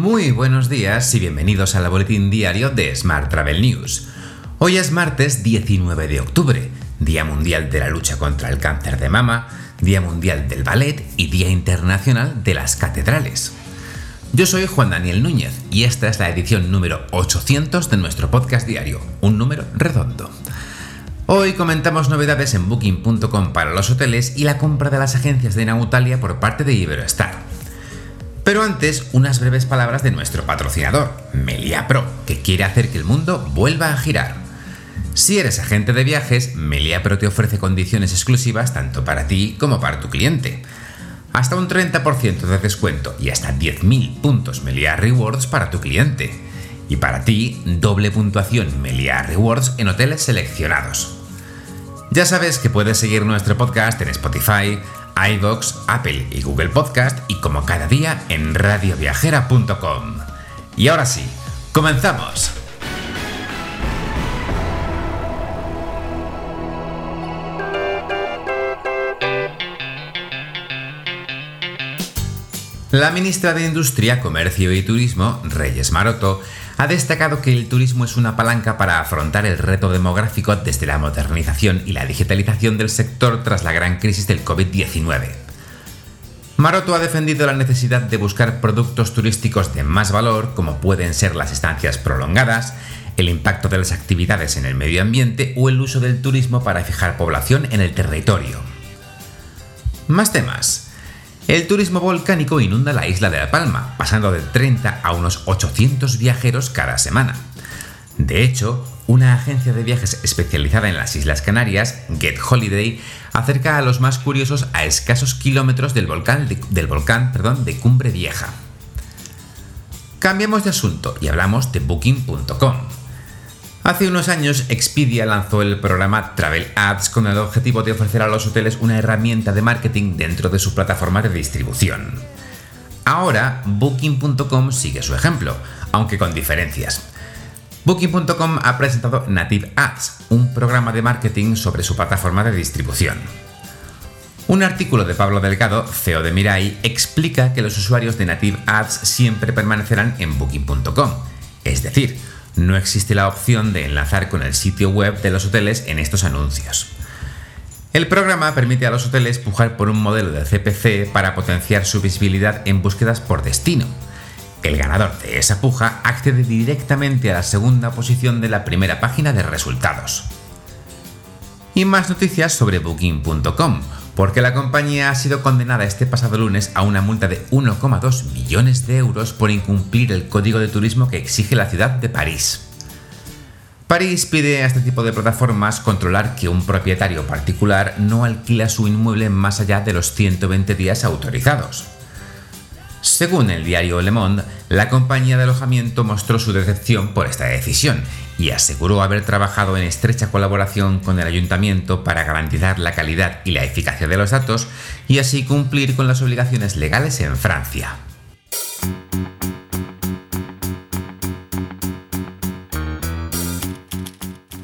Muy buenos días y bienvenidos al boletín diario de Smart Travel News. Hoy es martes 19 de octubre, Día Mundial de la Lucha contra el Cáncer de Mama, Día Mundial del Ballet y Día Internacional de las Catedrales. Yo soy Juan Daniel Núñez y esta es la edición número 800 de nuestro podcast diario, un número redondo. Hoy comentamos novedades en booking.com para los hoteles y la compra de las agencias de Nautalia por parte de Iberoestar. Pero antes, unas breves palabras de nuestro patrocinador, Melia Pro, que quiere hacer que el mundo vuelva a girar. Si eres agente de viajes, Melia Pro te ofrece condiciones exclusivas tanto para ti como para tu cliente. Hasta un 30% de descuento y hasta 10.000 puntos Melia Rewards para tu cliente. Y para ti, doble puntuación Melia Rewards en hoteles seleccionados. Ya sabes que puedes seguir nuestro podcast en Spotify, iVoox, Apple y Google Podcast y como cada día en radioviajera.com. Y ahora sí, comenzamos. La ministra de Industria, Comercio y Turismo, Reyes Maroto, ha destacado que el turismo es una palanca para afrontar el reto demográfico desde la modernización y la digitalización del sector tras la gran crisis del COVID-19. Maroto ha defendido la necesidad de buscar productos turísticos de más valor, como pueden ser las estancias prolongadas, el impacto de las actividades en el medio ambiente o el uso del turismo para fijar población en el territorio. Más temas. El turismo volcánico inunda la isla de La Palma, pasando de 30 a unos 800 viajeros cada semana. De hecho, una agencia de viajes especializada en las Islas Canarias, Get Holiday, acerca a los más curiosos a escasos kilómetros del volcán, de, de Cumbre Vieja. Cambiamos de asunto y hablamos de Booking.com. Hace unos años, Expedia lanzó el programa Travel Ads con el objetivo de ofrecer a los hoteles una herramienta de marketing dentro de su plataforma de distribución. Ahora, Booking.com sigue su ejemplo, aunque con diferencias. Booking.com ha presentado Native Ads, un programa de marketing sobre su plataforma de distribución. Un artículo de Pablo Delgado, CEO de Mirai, explica que los usuarios de Native Ads siempre permanecerán en Booking.com, es decir, no existe la opción de enlazar con el sitio web de los hoteles en estos anuncios. El programa permite a los hoteles pujar por un modelo de CPC para potenciar su visibilidad en búsquedas por destino. El ganador de esa puja accede directamente a la segunda posición de la primera página de resultados. Y más noticias sobre Booking.com, porque la compañía ha sido condenada este pasado lunes a una multa de 1,2 millones de euros por incumplir el código de turismo que exige la ciudad de París. París pide a este tipo de plataformas controlar que un propietario particular no alquila su inmueble más allá de los 120 días autorizados. Según el diario Le Monde, la compañía de alojamiento mostró su decepción por esta decisión y aseguró haber trabajado en estrecha colaboración con el ayuntamiento para garantizar la calidad y la eficacia de los datos y así cumplir con las obligaciones legales en Francia.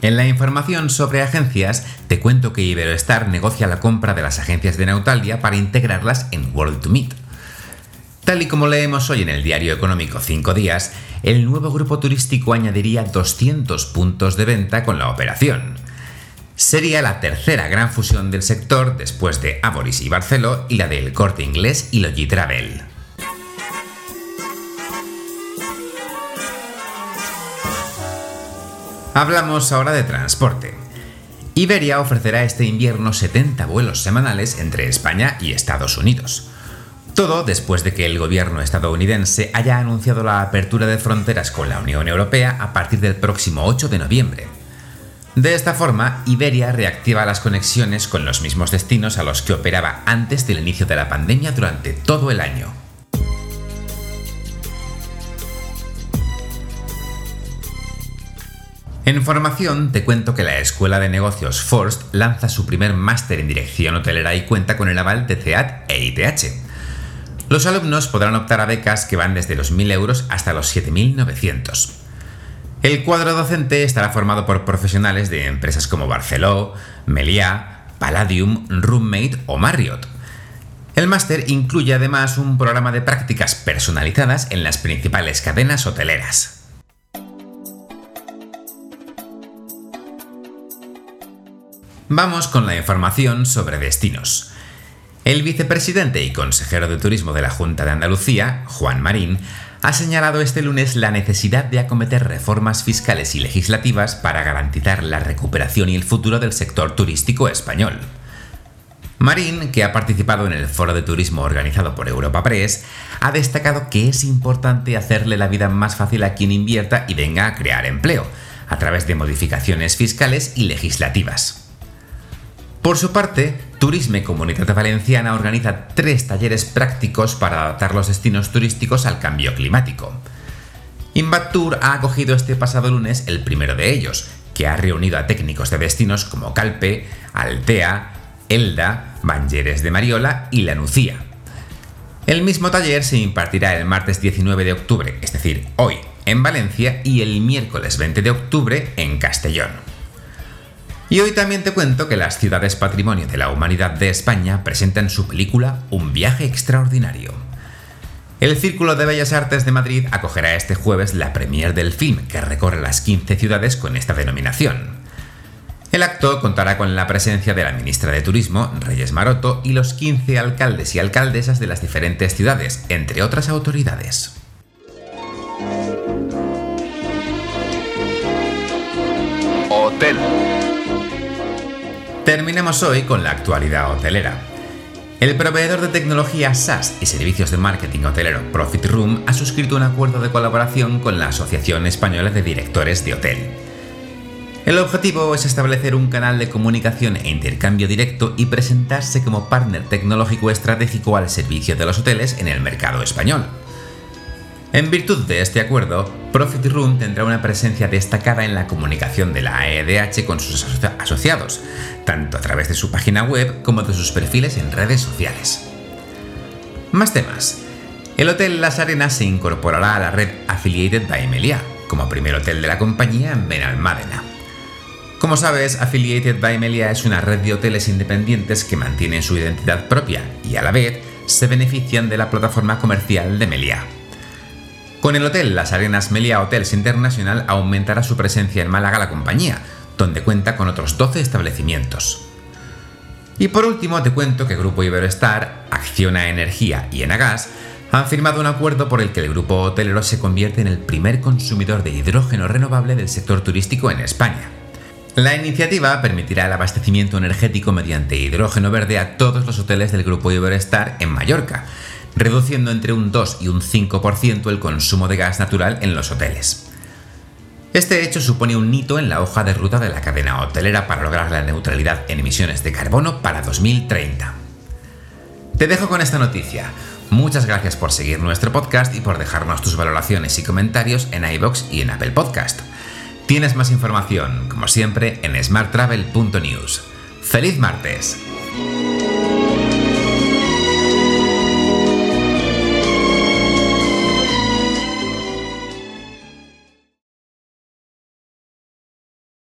En la información sobre agencias, te cuento que Iberoestar negocia la compra de las agencias de Nautalia para integrarlas en World to Meet. Tal y como leemos hoy en el diario económico 5 días, el nuevo grupo turístico añadiría 200 puntos de venta con la operación. Sería la tercera gran fusión del sector después de Aboris y Barceló y la del Corte Inglés y Logitravel. Hablamos ahora de transporte. Iberia ofrecerá este invierno 70 vuelos semanales entre España y Estados Unidos. Todo después de que el gobierno estadounidense haya anunciado la apertura de fronteras con la Unión Europea a partir del próximo 8 de noviembre. De esta forma, Iberia reactiva las conexiones con los mismos destinos a los que operaba antes del inicio de la pandemia durante todo el año. En formación te cuento que la Escuela de Negocios Forst lanza su primer máster en dirección hotelera y cuenta con el aval de CEAT e ITH. Los alumnos podrán optar a becas que van desde los 1.000 euros hasta los 7.900. El cuadro docente estará formado por profesionales de empresas como Barceló, Meliá, Palladium, Roommate o Marriott. El máster incluye además un programa de prácticas personalizadas en las principales cadenas hoteleras. Vamos con la información sobre destinos. El vicepresidente y consejero de Turismo de la Junta de Andalucía, Juan Marín, ha señalado este lunes la necesidad de acometer reformas fiscales y legislativas para garantizar la recuperación y el futuro del sector turístico español. Marín, que ha participado en el foro de turismo organizado por Europa Press, ha destacado que es importante hacerle la vida más fácil a quien invierta y venga a crear empleo, a través de modificaciones fiscales y legislativas. Por su parte, Turisme Comunidad Valenciana organiza tres talleres prácticos para adaptar los destinos turísticos al cambio climático. Invatur ha acogido este pasado lunes el primero de ellos, que ha reunido a técnicos de destinos como Calpe, Altea, Elda, Banyeres de Mariola y La Nucía. El mismo taller se impartirá el martes 19 de octubre, es decir, hoy, en Valencia y el miércoles 20 de octubre en Castellón. Y hoy también te cuento que las ciudades patrimonio de la humanidad de España presentan su película Un viaje extraordinario. El Círculo de Bellas Artes de Madrid acogerá este jueves la premier del film, que recorre las 15 ciudades con esta denominación. El acto contará con la presencia de la ministra de Turismo, Reyes Maroto, y los 15 alcaldes y alcaldesas de las diferentes ciudades, entre otras autoridades. Terminemos hoy con la actualidad hotelera. El proveedor de tecnología SaaS y servicios de marketing hotelero Profit Room ha suscrito un acuerdo de colaboración con la Asociación Española de Directores de Hotel. El objetivo es establecer un canal de comunicación e intercambio directo y presentarse como partner tecnológico estratégico al servicio de los hoteles en el mercado español. En virtud de este acuerdo, Profit Room tendrá una presencia destacada en la comunicación de la AEDH con sus asociados, tanto a través de su página web como de sus perfiles en redes sociales. Más temas. El Hotel Las Arenas se incorporará a la red Affiliated by Meliá, como primer hotel de la compañía en Benalmádena. Como sabes, Affiliated by Meliá es una red de hoteles independientes que mantienen su identidad propia y a la vez se benefician de la plataforma comercial de Meliá. Con el hotel Las Arenas Meliá Hotels International aumentará su presencia en Málaga la compañía, donde cuenta con otros 12 establecimientos. Y por último te cuento que Grupo Iberostar, Acciona Energía y Enagas han firmado un acuerdo por el que el grupo hotelero se convierte en el primer consumidor de hidrógeno renovable del sector turístico en España. La iniciativa permitirá el abastecimiento energético mediante hidrógeno verde a todos los hoteles del grupo Iberostar en Mallorca, reduciendo entre un 2 y un 5% el consumo de gas natural en los hoteles. Este hecho supone un hito en la hoja de ruta de la cadena hotelera para lograr la neutralidad en emisiones de carbono para 2030. Te dejo con esta noticia. Muchas gracias por seguir nuestro podcast y por dejarnos tus valoraciones y comentarios en iBox y en Apple Podcast. Tienes más información, como siempre, en smarttravel.news. ¡Feliz martes!